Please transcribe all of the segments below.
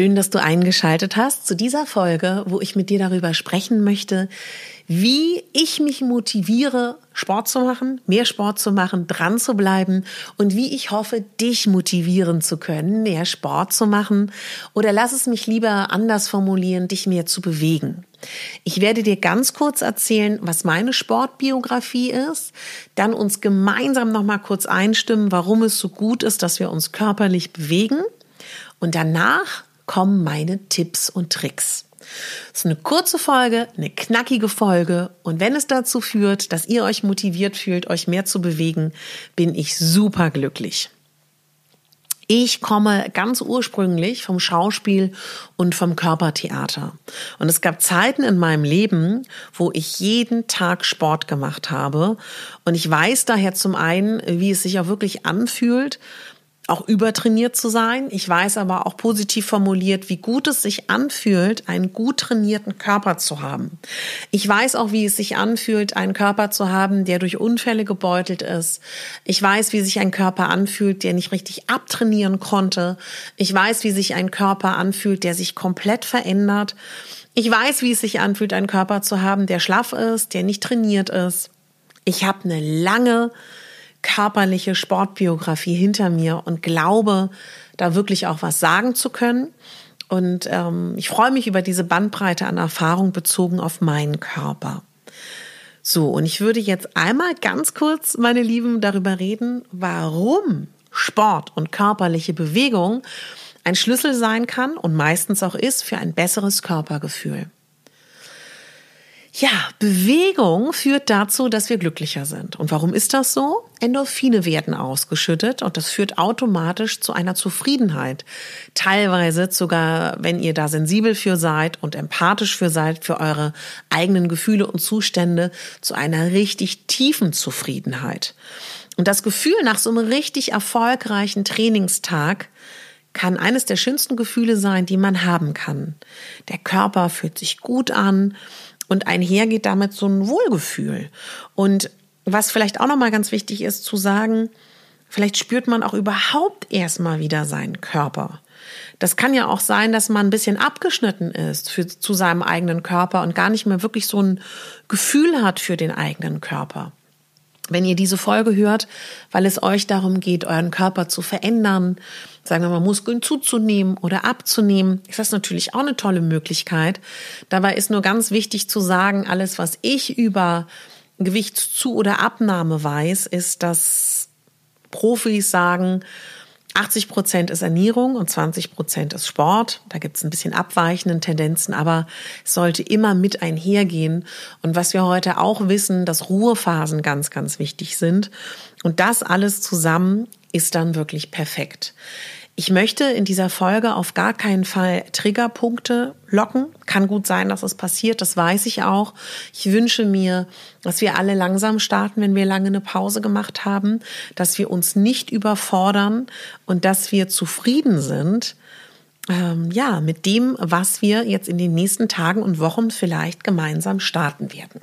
Schön, dass du eingeschaltet hast zu dieser Folge, wo ich mit dir darüber sprechen möchte, wie ich mich motiviere, Sport zu machen, mehr Sport zu machen, dran zu bleiben und wie ich hoffe, dich motivieren zu können, mehr Sport zu machen oder lass es mich lieber anders formulieren, dich mehr zu bewegen. Ich werde dir ganz kurz erzählen, was meine Sportbiografie ist, dann uns gemeinsam noch mal kurz einstimmen, warum es so gut ist, dass wir uns körperlich bewegen und danach kommen meine Tipps und Tricks. Es ist eine kurze Folge, eine knackige Folge und wenn es dazu führt, dass ihr euch motiviert fühlt, euch mehr zu bewegen, bin ich super glücklich. Ich komme ganz ursprünglich vom Schauspiel und vom Körpertheater. Und es gab Zeiten in meinem Leben, wo ich jeden Tag Sport gemacht habe. Und ich weiß daher zum einen, wie es sich auch wirklich anfühlt, auch übertrainiert zu sein. Ich weiß aber auch positiv formuliert, wie gut es sich anfühlt, einen gut trainierten Körper zu haben. Ich weiß auch, wie es sich anfühlt, einen Körper zu haben, der durch Unfälle gebeutelt ist. Ich weiß, wie sich ein Körper anfühlt, der nicht richtig abtrainieren konnte. Ich weiß, wie sich ein Körper anfühlt, der sich komplett verändert. Ich weiß, wie es sich anfühlt, einen Körper zu haben, der schlaff ist, der nicht trainiert ist. Ich habe eine lange körperliche Sportbiografie hinter mir und glaube, da wirklich auch was sagen zu können. Und ähm, ich freue mich über diese Bandbreite an Erfahrung bezogen auf meinen Körper. So, und ich würde jetzt einmal ganz kurz, meine Lieben, darüber reden, warum Sport und körperliche Bewegung ein Schlüssel sein kann und meistens auch ist für ein besseres Körpergefühl. Ja, Bewegung führt dazu, dass wir glücklicher sind. Und warum ist das so? Endorphine werden ausgeschüttet und das führt automatisch zu einer Zufriedenheit. Teilweise sogar, wenn ihr da sensibel für seid und empathisch für seid, für eure eigenen Gefühle und Zustände, zu einer richtig tiefen Zufriedenheit. Und das Gefühl nach so einem richtig erfolgreichen Trainingstag kann eines der schönsten Gefühle sein, die man haben kann. Der Körper fühlt sich gut an und einher geht damit so ein Wohlgefühl. Und was vielleicht auch nochmal ganz wichtig ist zu sagen, vielleicht spürt man auch überhaupt erstmal wieder seinen Körper. Das kann ja auch sein, dass man ein bisschen abgeschnitten ist für, zu seinem eigenen Körper und gar nicht mehr wirklich so ein Gefühl hat für den eigenen Körper. Wenn ihr diese Folge hört, weil es euch darum geht, euren Körper zu verändern, sagen wir mal, Muskeln zuzunehmen oder abzunehmen, ist das natürlich auch eine tolle Möglichkeit. Dabei ist nur ganz wichtig zu sagen, alles, was ich über Gewichtszu- oder Abnahme weiß, ist, dass Profis sagen, 80 Prozent ist Ernährung und 20 Prozent ist Sport. Da gibt es ein bisschen abweichende Tendenzen, aber es sollte immer mit einhergehen. Und was wir heute auch wissen, dass Ruhephasen ganz, ganz wichtig sind. Und das alles zusammen ist dann wirklich perfekt. Ich möchte in dieser Folge auf gar keinen Fall Triggerpunkte locken. Kann gut sein, dass es passiert, das weiß ich auch. Ich wünsche mir, dass wir alle langsam starten, wenn wir lange eine Pause gemacht haben, dass wir uns nicht überfordern und dass wir zufrieden sind, ähm, ja, mit dem, was wir jetzt in den nächsten Tagen und Wochen vielleicht gemeinsam starten werden.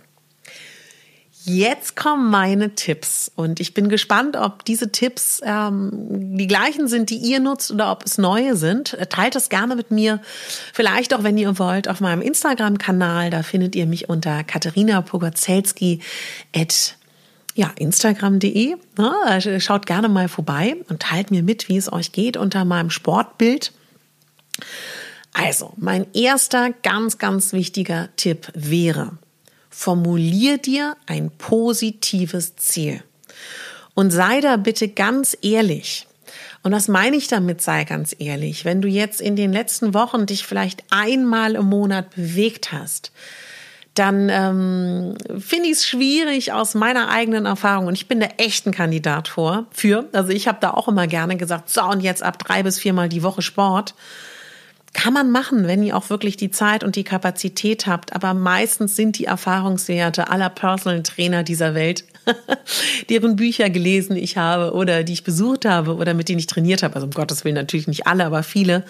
Jetzt kommen meine Tipps und ich bin gespannt, ob diese Tipps ähm, die gleichen sind, die ihr nutzt oder ob es neue sind. Teilt es gerne mit mir, vielleicht auch, wenn ihr wollt, auf meinem Instagram-Kanal. Da findet ihr mich unter Katharina Pogozelski at ja, instagram.de. Also schaut gerne mal vorbei und teilt mir mit, wie es euch geht unter meinem Sportbild. Also, mein erster ganz, ganz wichtiger Tipp wäre, formulier dir ein positives Ziel. Und sei da bitte ganz ehrlich. Und was meine ich damit, sei ganz ehrlich? Wenn du jetzt in den letzten Wochen dich vielleicht einmal im Monat bewegt hast, dann ähm, finde ich es schwierig aus meiner eigenen Erfahrung. Und ich bin der echten Kandidat vor, für. Also ich habe da auch immer gerne gesagt, so und jetzt ab drei bis viermal die Woche Sport. Kann man machen, wenn ihr auch wirklich die Zeit und die Kapazität habt. Aber meistens sind die Erfahrungswerte aller Personal Trainer dieser Welt, deren Bücher gelesen ich habe oder die ich besucht habe oder mit denen ich trainiert habe. Also um Gottes Willen natürlich nicht alle, aber viele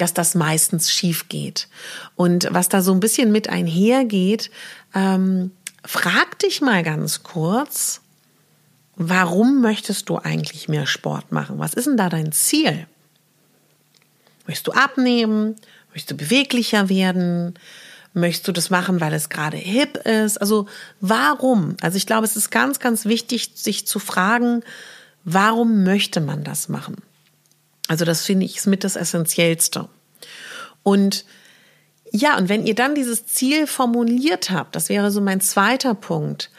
dass das meistens schief geht. Und was da so ein bisschen mit einhergeht, ähm, frag dich mal ganz kurz, warum möchtest du eigentlich mehr Sport machen? Was ist denn da dein Ziel? Möchtest du abnehmen? Möchtest du beweglicher werden? Möchtest du das machen, weil es gerade hip ist? Also warum? Also ich glaube, es ist ganz, ganz wichtig, sich zu fragen, warum möchte man das machen? Also das finde ich mit das Essentiellste. Und ja, und wenn ihr dann dieses Ziel formuliert habt, das wäre so mein zweiter Punkt,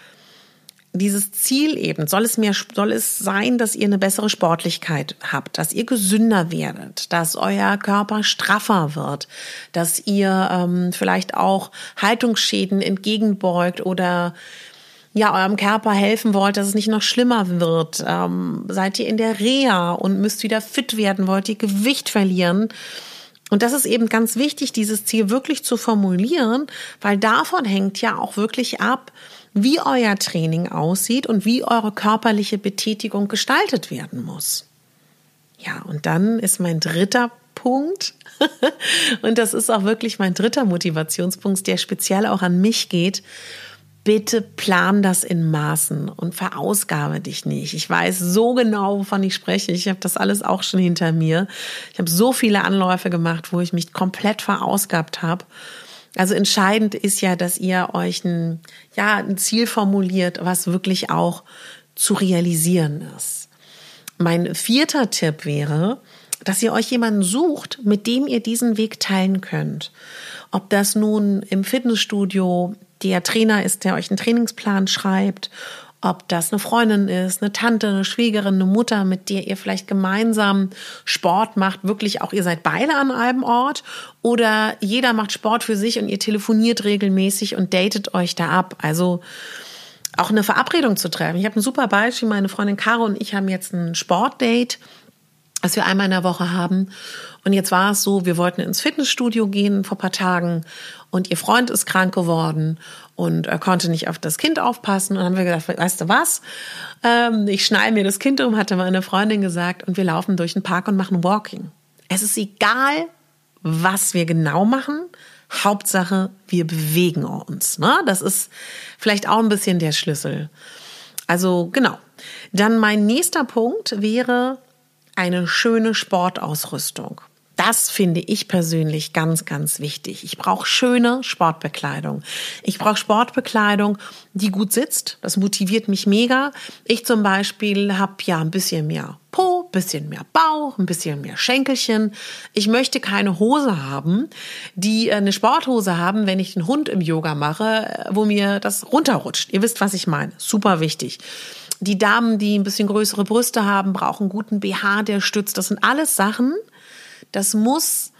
dieses Ziel eben, soll es mehr, soll es sein, dass ihr eine bessere Sportlichkeit habt, dass ihr gesünder werdet, dass euer Körper straffer wird, dass ihr ähm, vielleicht auch Haltungsschäden entgegenbeugt oder ja, eurem Körper helfen wollt, dass es nicht noch schlimmer wird. Ähm, seid ihr in der Reha und müsst wieder fit werden, wollt ihr Gewicht verlieren? Und das ist eben ganz wichtig, dieses Ziel wirklich zu formulieren, weil davon hängt ja auch wirklich ab, wie euer Training aussieht und wie eure körperliche Betätigung gestaltet werden muss. Ja, und dann ist mein dritter Punkt, und das ist auch wirklich mein dritter Motivationspunkt, der speziell auch an mich geht, bitte plan das in Maßen und verausgabe dich nicht. Ich weiß so genau, wovon ich spreche. Ich habe das alles auch schon hinter mir. Ich habe so viele Anläufe gemacht, wo ich mich komplett verausgabt habe. Also entscheidend ist ja, dass ihr euch ein, ja, ein Ziel formuliert, was wirklich auch zu realisieren ist. Mein vierter Tipp wäre, dass ihr euch jemanden sucht, mit dem ihr diesen Weg teilen könnt. Ob das nun im Fitnessstudio der Trainer ist, der euch einen Trainingsplan schreibt, ob das eine Freundin ist, eine Tante, eine Schwiegerin, eine Mutter, mit der ihr vielleicht gemeinsam Sport macht, wirklich auch ihr seid beide an einem Ort oder jeder macht Sport für sich und ihr telefoniert regelmäßig und datet euch da ab. Also auch eine Verabredung zu treffen. Ich habe ein super Beispiel, meine Freundin Caro und ich haben jetzt ein Sportdate, das wir einmal in der Woche haben und jetzt war es so, wir wollten ins Fitnessstudio gehen vor paar Tagen und ihr Freund ist krank geworden und er konnte nicht auf das Kind aufpassen. Und dann haben wir gedacht, weißt du was? Ähm, ich schneide mir das Kind um, hatte meine Freundin gesagt, und wir laufen durch den Park und machen Walking. Es ist egal, was wir genau machen. Hauptsache, wir bewegen uns. Ne? Das ist vielleicht auch ein bisschen der Schlüssel. Also genau. Dann mein nächster Punkt wäre eine schöne Sportausrüstung. Das finde ich persönlich ganz, ganz wichtig. Ich brauche schöne Sportbekleidung. Ich brauche Sportbekleidung, die gut sitzt. Das motiviert mich mega. Ich zum Beispiel habe ja ein bisschen mehr Po, ein bisschen mehr Bauch, ein bisschen mehr Schenkelchen. Ich möchte keine Hose haben, die äh, eine Sporthose haben, wenn ich den Hund im Yoga mache, äh, wo mir das runterrutscht. Ihr wisst, was ich meine. Super wichtig. Die Damen, die ein bisschen größere Brüste haben, brauchen guten BH, der stützt. Das sind alles Sachen, das muss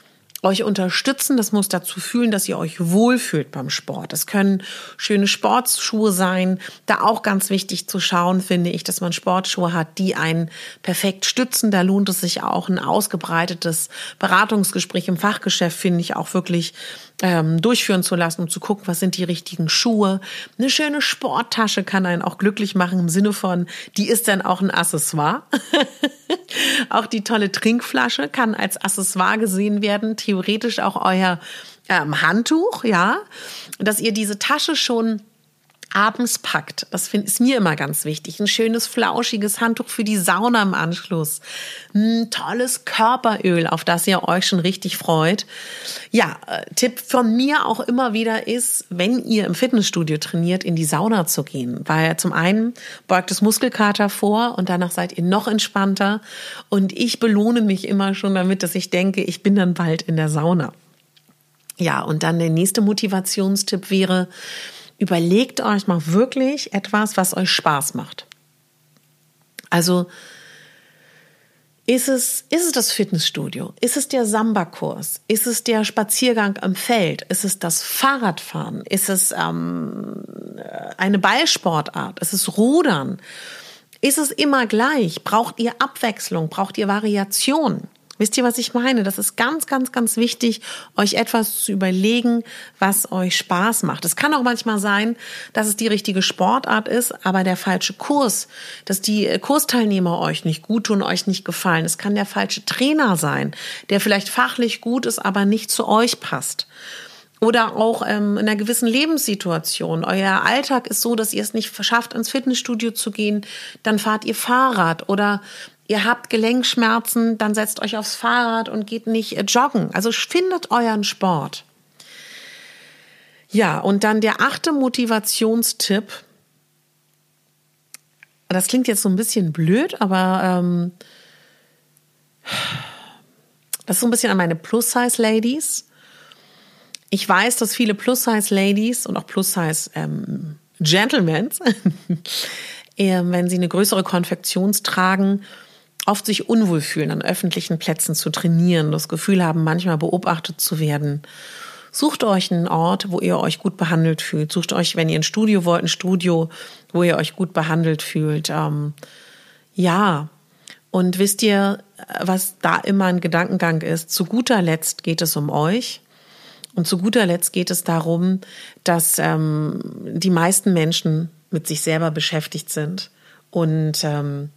euch unterstützen, das muss dazu fühlen, dass ihr euch wohlfühlt beim Sport. Das können schöne Sportschuhe sein. Da auch ganz wichtig zu schauen, finde ich, dass man Sportschuhe hat, die einen perfekt stützen. Da lohnt es sich auch ein ausgebreitetes Beratungsgespräch im Fachgeschäft, finde ich, auch wirklich ähm, durchführen zu lassen, um zu gucken, was sind die richtigen Schuhe. Eine schöne Sporttasche kann einen auch glücklich machen im Sinne von, die ist dann auch ein Accessoire. auch die tolle Trinkflasche kann als Accessoire gesehen werden. Theoretisch auch euer ähm, Handtuch, ja, dass ihr diese Tasche schon abends packt. Das find, ist mir immer ganz wichtig. Ein schönes, flauschiges Handtuch für die Sauna im Anschluss. Ein tolles Körperöl, auf das ihr euch schon richtig freut. Ja, äh, Tipp von mir auch immer wieder ist, wenn ihr im Fitnessstudio trainiert, in die Sauna zu gehen. Weil zum einen beugt es Muskelkater vor und danach seid ihr noch entspannter. Und ich belohne mich immer schon damit, dass ich denke, ich bin dann bald in der Sauna. Ja, und dann der nächste Motivationstipp wäre, überlegt euch mal wirklich etwas, was euch Spaß macht. Also ist es, ist es das Fitnessstudio? Ist es der Samba-Kurs? Ist es der Spaziergang am Feld? Ist es das Fahrradfahren? Ist es ähm, eine Ballsportart? Ist es Rudern? Ist es immer gleich? Braucht ihr Abwechslung? Braucht ihr Variation? Wisst ihr, was ich meine? Das ist ganz, ganz, ganz wichtig, euch etwas zu überlegen, was euch Spaß macht. Es kann auch manchmal sein, dass es die richtige Sportart ist, aber der falsche Kurs, dass die Kursteilnehmer euch nicht gut tun, euch nicht gefallen. Es kann der falsche Trainer sein, der vielleicht fachlich gut ist, aber nicht zu euch passt. Oder auch ähm, in einer gewissen Lebenssituation. Euer Alltag ist so, dass ihr es nicht schafft, ins Fitnessstudio zu gehen. Dann fahrt ihr Fahrrad. Oder ihr habt Gelenkschmerzen, dann setzt euch aufs Fahrrad und geht nicht äh, joggen. Also findet euren Sport. Ja, und dann der achte Motivationstipp. Das klingt jetzt so ein bisschen blöd, aber ähm, das ist so ein bisschen an meine Plus-Size-Ladies. Ich weiß, dass viele Plus-Size-Ladies und auch Plus-Size-Gentlemen, ähm, wenn sie eine größere Konfektion tragen, oft sich unwohl fühlen, an öffentlichen Plätzen zu trainieren, das Gefühl haben, manchmal beobachtet zu werden. Sucht euch einen Ort, wo ihr euch gut behandelt fühlt. Sucht euch, wenn ihr ein Studio wollt, ein Studio, wo ihr euch gut behandelt fühlt. Ähm, ja, und wisst ihr, was da immer ein Gedankengang ist? Zu guter Letzt geht es um euch. Und zu guter Letzt geht es darum, dass ähm, die meisten Menschen mit sich selber beschäftigt sind und ähm,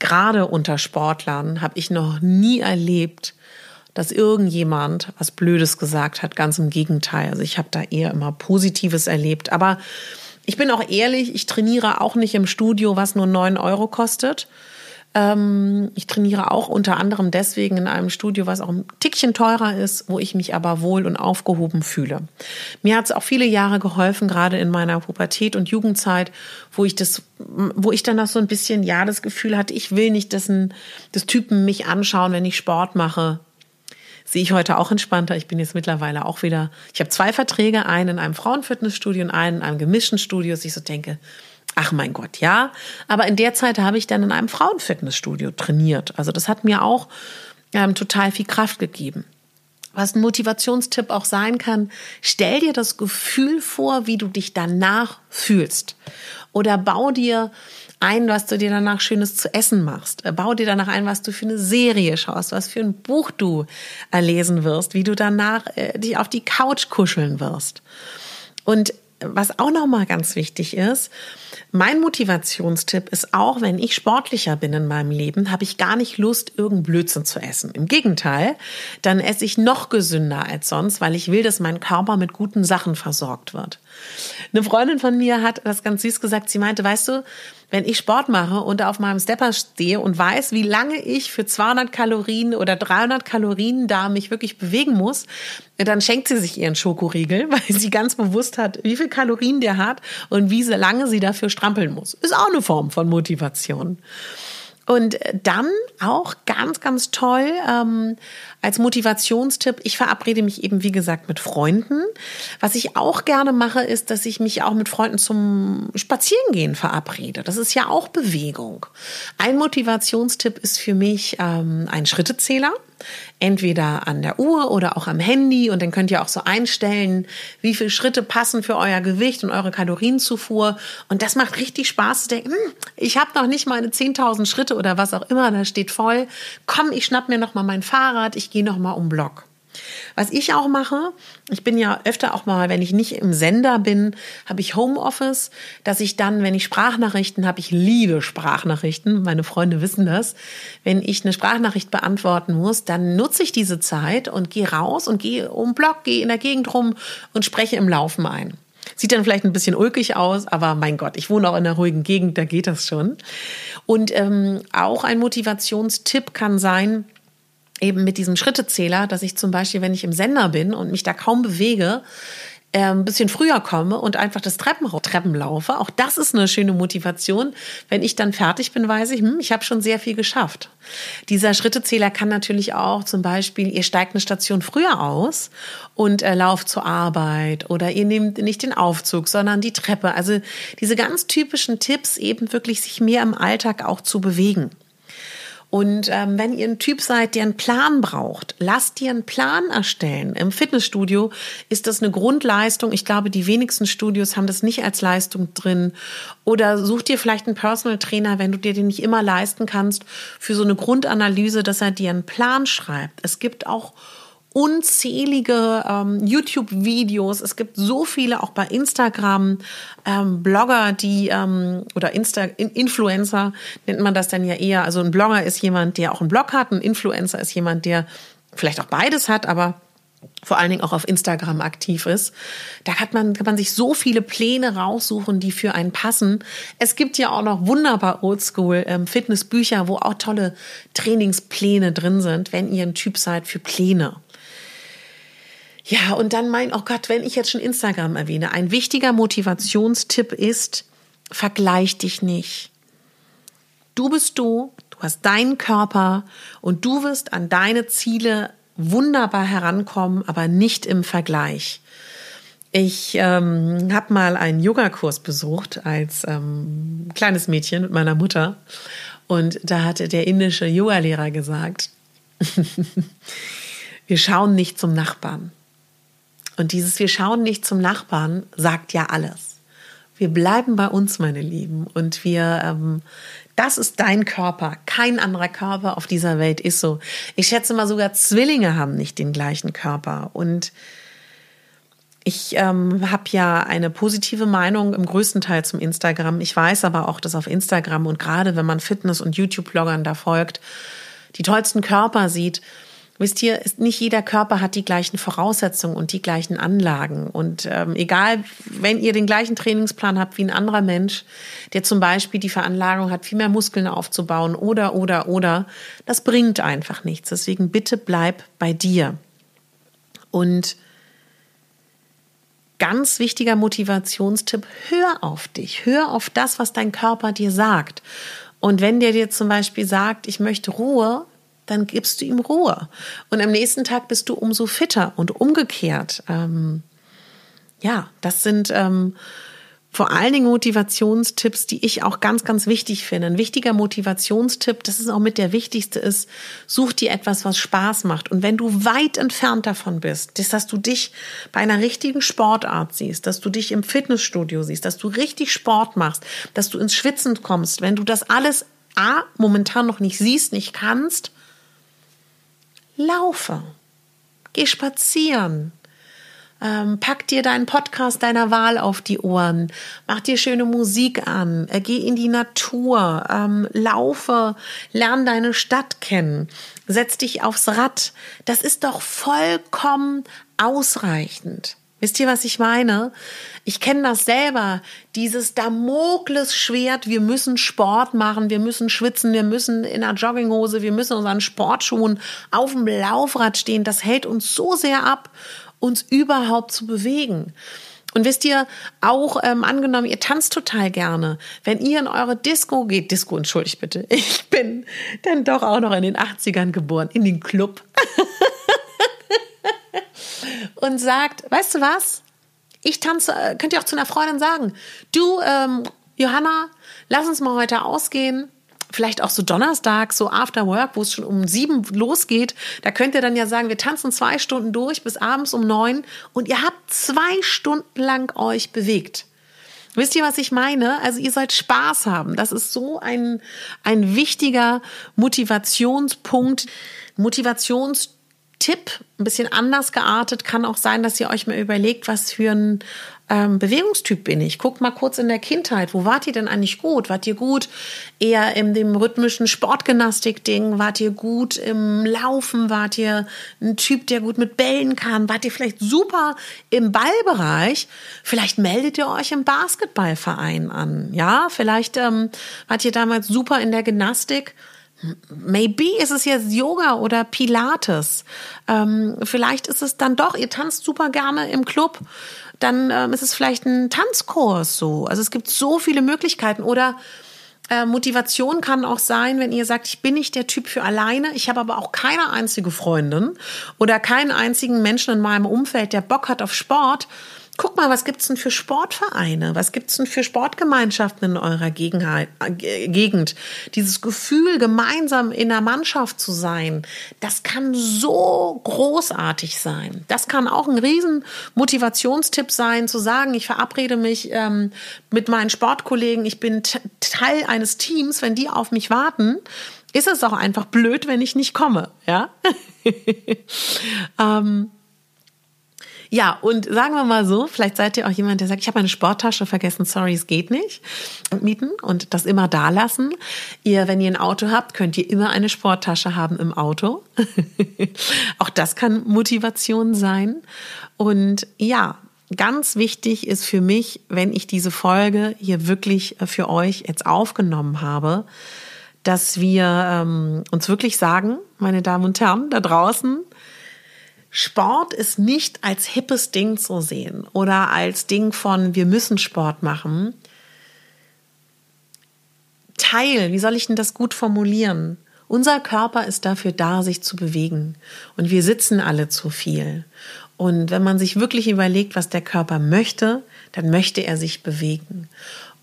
gerade unter Sportlern habe ich noch nie erlebt, dass irgendjemand was Blödes gesagt hat. Ganz im Gegenteil. Also ich habe da eher immer Positives erlebt. Aber ich bin auch ehrlich, ich trainiere auch nicht im Studio, was nur neun Euro kostet, ähm, ich trainiere auch unter anderem deswegen in einem Studio, was auch ein Tickchen teurer ist, wo ich mich aber wohl und aufgehoben fühle. Mir hat es auch viele Jahre geholfen, gerade in meiner Pubertät und Jugendzeit, wo ich das, wo ich dann auch so ein bisschen, ja, das Gefühl hatte, ich will nicht, dass, ein, dass Typen mich anschauen, wenn ich Sport mache sehe ich heute auch entspannter. Ich bin jetzt mittlerweile auch wieder, ich habe zwei Verträge, einen in einem Frauenfitnessstudio und einen in einem gemischten Studio, dass ich so denke, Ach mein Gott, ja. Aber in der Zeit habe ich dann in einem Frauenfitnessstudio trainiert. Also das hat mir auch ähm, total viel Kraft gegeben. Was ein Motivationstipp auch sein kann, stell dir das Gefühl vor, wie du dich danach fühlst. Oder bau dir ein, was du dir danach Schönes zu essen machst. Äh, bau dir danach ein, was du für eine Serie schaust, was für ein Buch du lesen wirst, wie du danach äh, dich auf die Couch kuscheln wirst. Und was auch nochmal ganz wichtig ist, mein Motivationstipp ist auch, wenn ich sportlicher bin in meinem Leben, habe ich gar nicht Lust, irgendeinen Blödsinn zu essen. Im Gegenteil, dann esse ich noch gesünder als sonst, weil ich will, dass mein Körper mit guten Sachen versorgt wird. Eine Freundin von mir hat das ganz süß gesagt. Sie meinte, weißt du, wenn ich Sport mache und auf meinem Stepper stehe und weiß, wie lange ich für 200 Kalorien oder 300 Kalorien da mich wirklich bewegen muss, dann schenkt sie sich ihren Schokoriegel, weil sie ganz bewusst hat, wie viel Kalorien der hat und wie lange sie dafür strampeln muss. Ist auch eine Form von Motivation. Und dann auch ganz, ganz toll ähm, als Motivationstipp, ich verabrede mich eben, wie gesagt, mit Freunden. Was ich auch gerne mache, ist, dass ich mich auch mit Freunden zum Spazierengehen verabrede. Das ist ja auch Bewegung. Ein Motivationstipp ist für mich ähm, ein Schrittezähler entweder an der Uhr oder auch am Handy. Und dann könnt ihr auch so einstellen, wie viele Schritte passen für euer Gewicht und eure Kalorienzufuhr. Und das macht richtig Spaß zu denken, hm, ich habe noch nicht meine 10.000 Schritte oder was auch immer, da steht voll, komm, ich schnapp mir noch mal mein Fahrrad, ich gehe noch mal um Block. Was ich auch mache, ich bin ja öfter auch mal, wenn ich nicht im Sender bin, habe ich Homeoffice, dass ich dann, wenn ich Sprachnachrichten habe, ich liebe Sprachnachrichten, meine Freunde wissen das, wenn ich eine Sprachnachricht beantworten muss, dann nutze ich diese Zeit und gehe raus und gehe um Block, gehe in der Gegend rum und spreche im Laufen ein. Sieht dann vielleicht ein bisschen ulkig aus, aber mein Gott, ich wohne auch in einer ruhigen Gegend, da geht das schon. Und ähm, auch ein Motivationstipp kann sein, eben mit diesem Schrittezähler, dass ich zum Beispiel, wenn ich im Sender bin und mich da kaum bewege, äh, ein bisschen früher komme und einfach das Treppen, Treppen laufe. Auch das ist eine schöne Motivation. Wenn ich dann fertig bin, weiß ich, hm, ich habe schon sehr viel geschafft. Dieser Schrittezähler kann natürlich auch zum Beispiel, ihr steigt eine Station früher aus und äh, lauft zur Arbeit oder ihr nehmt nicht den Aufzug, sondern die Treppe. Also diese ganz typischen Tipps, eben wirklich sich mehr im Alltag auch zu bewegen. Und ähm, wenn ihr ein Typ seid, der einen Plan braucht, lasst dir einen Plan erstellen. Im Fitnessstudio ist das eine Grundleistung. Ich glaube, die wenigsten Studios haben das nicht als Leistung drin. Oder such dir vielleicht einen Personal Trainer, wenn du dir den nicht immer leisten kannst, für so eine Grundanalyse, dass er dir einen Plan schreibt. Es gibt auch unzählige ähm, YouTube-Videos. Es gibt so viele auch bei Instagram ähm, Blogger, die ähm, oder Insta Influencer nennt man das dann ja eher. Also ein Blogger ist jemand, der auch einen Blog hat. Ein Influencer ist jemand, der vielleicht auch beides hat, aber vor allen Dingen auch auf Instagram aktiv ist. Da hat man, kann man sich so viele Pläne raussuchen, die für einen passen. Es gibt ja auch noch wunderbar Oldschool ähm, Fitnessbücher, wo auch tolle Trainingspläne drin sind, wenn ihr ein Typ seid für Pläne. Ja, und dann mein, oh Gott, wenn ich jetzt schon Instagram erwähne, ein wichtiger Motivationstipp ist, vergleich dich nicht. Du bist du, du hast deinen Körper und du wirst an deine Ziele wunderbar herankommen, aber nicht im Vergleich. Ich ähm, habe mal einen Yogakurs besucht als ähm, kleines Mädchen mit meiner Mutter und da hatte der indische Yogalehrer gesagt, wir schauen nicht zum Nachbarn. Und dieses Wir schauen nicht zum Nachbarn sagt ja alles. Wir bleiben bei uns, meine Lieben. Und wir, ähm, das ist dein Körper. Kein anderer Körper auf dieser Welt ist so. Ich schätze mal, sogar Zwillinge haben nicht den gleichen Körper. Und ich ähm, habe ja eine positive Meinung im größten Teil zum Instagram. Ich weiß aber auch, dass auf Instagram und gerade wenn man Fitness- und YouTube-Bloggern da folgt, die tollsten Körper sieht Wisst ihr, nicht jeder Körper hat die gleichen Voraussetzungen und die gleichen Anlagen. Und ähm, egal, wenn ihr den gleichen Trainingsplan habt wie ein anderer Mensch, der zum Beispiel die Veranlagung hat, viel mehr Muskeln aufzubauen oder, oder, oder, das bringt einfach nichts. Deswegen bitte bleib bei dir. Und ganz wichtiger Motivationstipp, hör auf dich, hör auf das, was dein Körper dir sagt. Und wenn der dir zum Beispiel sagt, ich möchte Ruhe, dann gibst du ihm Ruhe. Und am nächsten Tag bist du umso fitter und umgekehrt. Ähm, ja, das sind ähm, vor allen Dingen Motivationstipps, die ich auch ganz, ganz wichtig finde. Ein wichtiger Motivationstipp, das ist auch mit der wichtigste ist, such dir etwas, was Spaß macht. Und wenn du weit entfernt davon bist, dass du dich bei einer richtigen Sportart siehst, dass du dich im Fitnessstudio siehst, dass du richtig Sport machst, dass du ins Schwitzen kommst, wenn du das alles A, momentan noch nicht siehst, nicht kannst, laufe, geh spazieren, ähm, pack dir deinen Podcast deiner Wahl auf die Ohren, mach dir schöne Musik an, äh, geh in die Natur, ähm, laufe, lern deine Stadt kennen, setz dich aufs Rad. Das ist doch vollkommen ausreichend. Wisst ihr, was ich meine? Ich kenne das selber, dieses Damoklesschwert, wir müssen Sport machen, wir müssen schwitzen, wir müssen in einer Jogginghose, wir müssen unseren Sportschuhen auf dem Laufrad stehen, das hält uns so sehr ab, uns überhaupt zu bewegen. Und wisst ihr, auch ähm, angenommen, ihr tanzt total gerne. Wenn ihr in eure Disco geht, Disco, entschuldigt bitte, ich bin dann doch auch noch in den 80ern geboren, in den Club. und sagt, weißt du was? Ich tanze, äh, könnt ihr auch zu einer Freundin sagen, du, ähm, Johanna, lass uns mal heute ausgehen. Vielleicht auch so Donnerstag, so After Work, wo es schon um sieben losgeht. Da könnt ihr dann ja sagen, wir tanzen zwei Stunden durch bis abends um neun und ihr habt zwei Stunden lang euch bewegt. Wisst ihr, was ich meine? Also ihr sollt Spaß haben. Das ist so ein, ein wichtiger Motivationspunkt, Motivations Tipp, ein bisschen anders geartet, kann auch sein, dass ihr euch mal überlegt, was für ein ähm, Bewegungstyp bin ich? Guckt mal kurz in der Kindheit, wo wart ihr denn eigentlich gut? Wart ihr gut eher in dem rhythmischen Sportgymnastik-Ding? Wart ihr gut im Laufen? Wart ihr ein Typ, der gut mit Bällen kann? Wart ihr vielleicht super im Ballbereich? Vielleicht meldet ihr euch im Basketballverein an. Ja, vielleicht ähm, wart ihr damals super in der Gymnastik Maybe ist es jetzt Yoga oder Pilates. Ähm, vielleicht ist es dann doch, ihr tanzt super gerne im Club. Dann ähm, ist es vielleicht ein Tanzkurs so. Also es gibt so viele Möglichkeiten. Oder äh, Motivation kann auch sein, wenn ihr sagt, ich bin nicht der Typ für alleine, ich habe aber auch keine einzige Freundin oder keinen einzigen Menschen in meinem Umfeld, der Bock hat auf Sport guck mal, was gibt's denn für Sportvereine? Was gibt's denn für Sportgemeinschaften in eurer äh, Gegend? Dieses Gefühl, gemeinsam in einer Mannschaft zu sein, das kann so großartig sein. Das kann auch ein riesen Motivationstipp sein, zu sagen, ich verabrede mich ähm, mit meinen Sportkollegen, ich bin Teil eines Teams, wenn die auf mich warten, ist es auch einfach blöd, wenn ich nicht komme, ja? ähm, ja, und sagen wir mal so, vielleicht seid ihr auch jemand, der sagt, ich habe meine Sporttasche vergessen, sorry, es geht nicht. Mieten und das immer da lassen. Ihr, wenn ihr ein Auto habt, könnt ihr immer eine Sporttasche haben im Auto. auch das kann Motivation sein. Und ja, ganz wichtig ist für mich, wenn ich diese Folge hier wirklich für euch jetzt aufgenommen habe, dass wir ähm, uns wirklich sagen, meine Damen und Herren da draußen, Sport ist nicht als hippes Ding zu sehen oder als Ding von wir müssen Sport machen. Teil, wie soll ich denn das gut formulieren? Unser Körper ist dafür da, sich zu bewegen. Und wir sitzen alle zu viel. Und wenn man sich wirklich überlegt, was der Körper möchte, dann möchte er sich bewegen.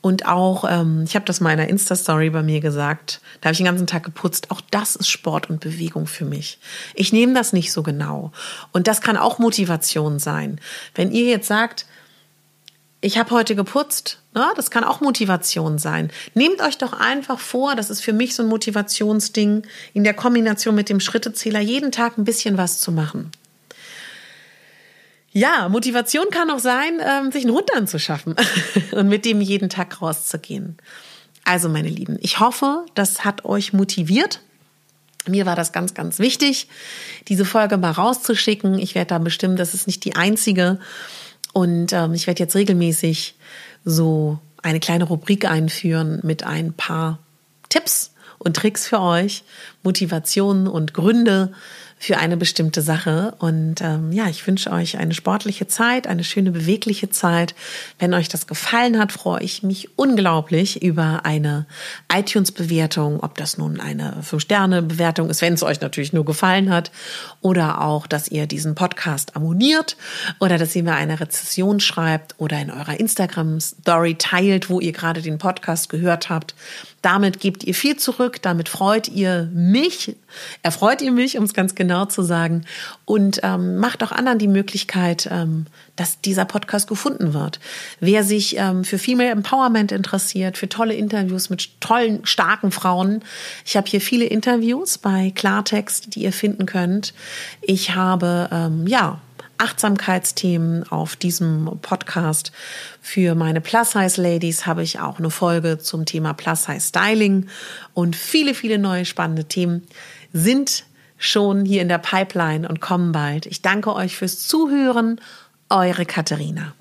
Und auch, ähm, ich habe das mal in einer Insta-Story bei mir gesagt, da habe ich den ganzen Tag geputzt. Auch das ist Sport und Bewegung für mich. Ich nehme das nicht so genau. Und das kann auch Motivation sein. Wenn ihr jetzt sagt, ich habe heute geputzt, ne? das kann auch Motivation sein. Nehmt euch doch einfach vor, das ist für mich so ein Motivationsding, in der Kombination mit dem Schrittezähler jeden Tag ein bisschen was zu machen. Ja, Motivation kann auch sein, ähm, sich einen Hund anzuschaffen und mit dem jeden Tag rauszugehen. Also, meine Lieben, ich hoffe, das hat euch motiviert. Mir war das ganz, ganz wichtig, diese Folge mal rauszuschicken. Ich werde da bestimmen, das ist nicht die einzige. Und ähm, ich werde jetzt regelmäßig so eine kleine Rubrik einführen mit ein paar Tipps und Tricks für euch, Motivationen und Gründe, für eine bestimmte Sache. Und ähm, ja, ich wünsche euch eine sportliche Zeit, eine schöne, bewegliche Zeit. Wenn euch das gefallen hat, freue ich mich unglaublich über eine iTunes-Bewertung, ob das nun eine Fünf-Sterne-Bewertung ist, wenn es euch natürlich nur gefallen hat, oder auch, dass ihr diesen Podcast abonniert oder dass ihr mir eine Rezession schreibt oder in eurer Instagram-Story teilt, wo ihr gerade den Podcast gehört habt. Damit gebt ihr viel zurück, damit freut ihr mich, erfreut ihr mich, um es ganz genau zu sagen, und ähm, macht auch anderen die Möglichkeit, ähm, dass dieser Podcast gefunden wird. Wer sich ähm, für Female Empowerment interessiert, für tolle Interviews mit tollen, starken Frauen, ich habe hier viele Interviews bei Klartext, die ihr finden könnt. Ich habe ähm, ja Achtsamkeitsthemen auf diesem Podcast. Für meine Plus-Size-Ladies habe ich auch eine Folge zum Thema Plus-Size-Styling und viele, viele neue spannende Themen sind schon hier in der Pipeline und kommen bald. Ich danke euch fürs Zuhören. Eure Katharina.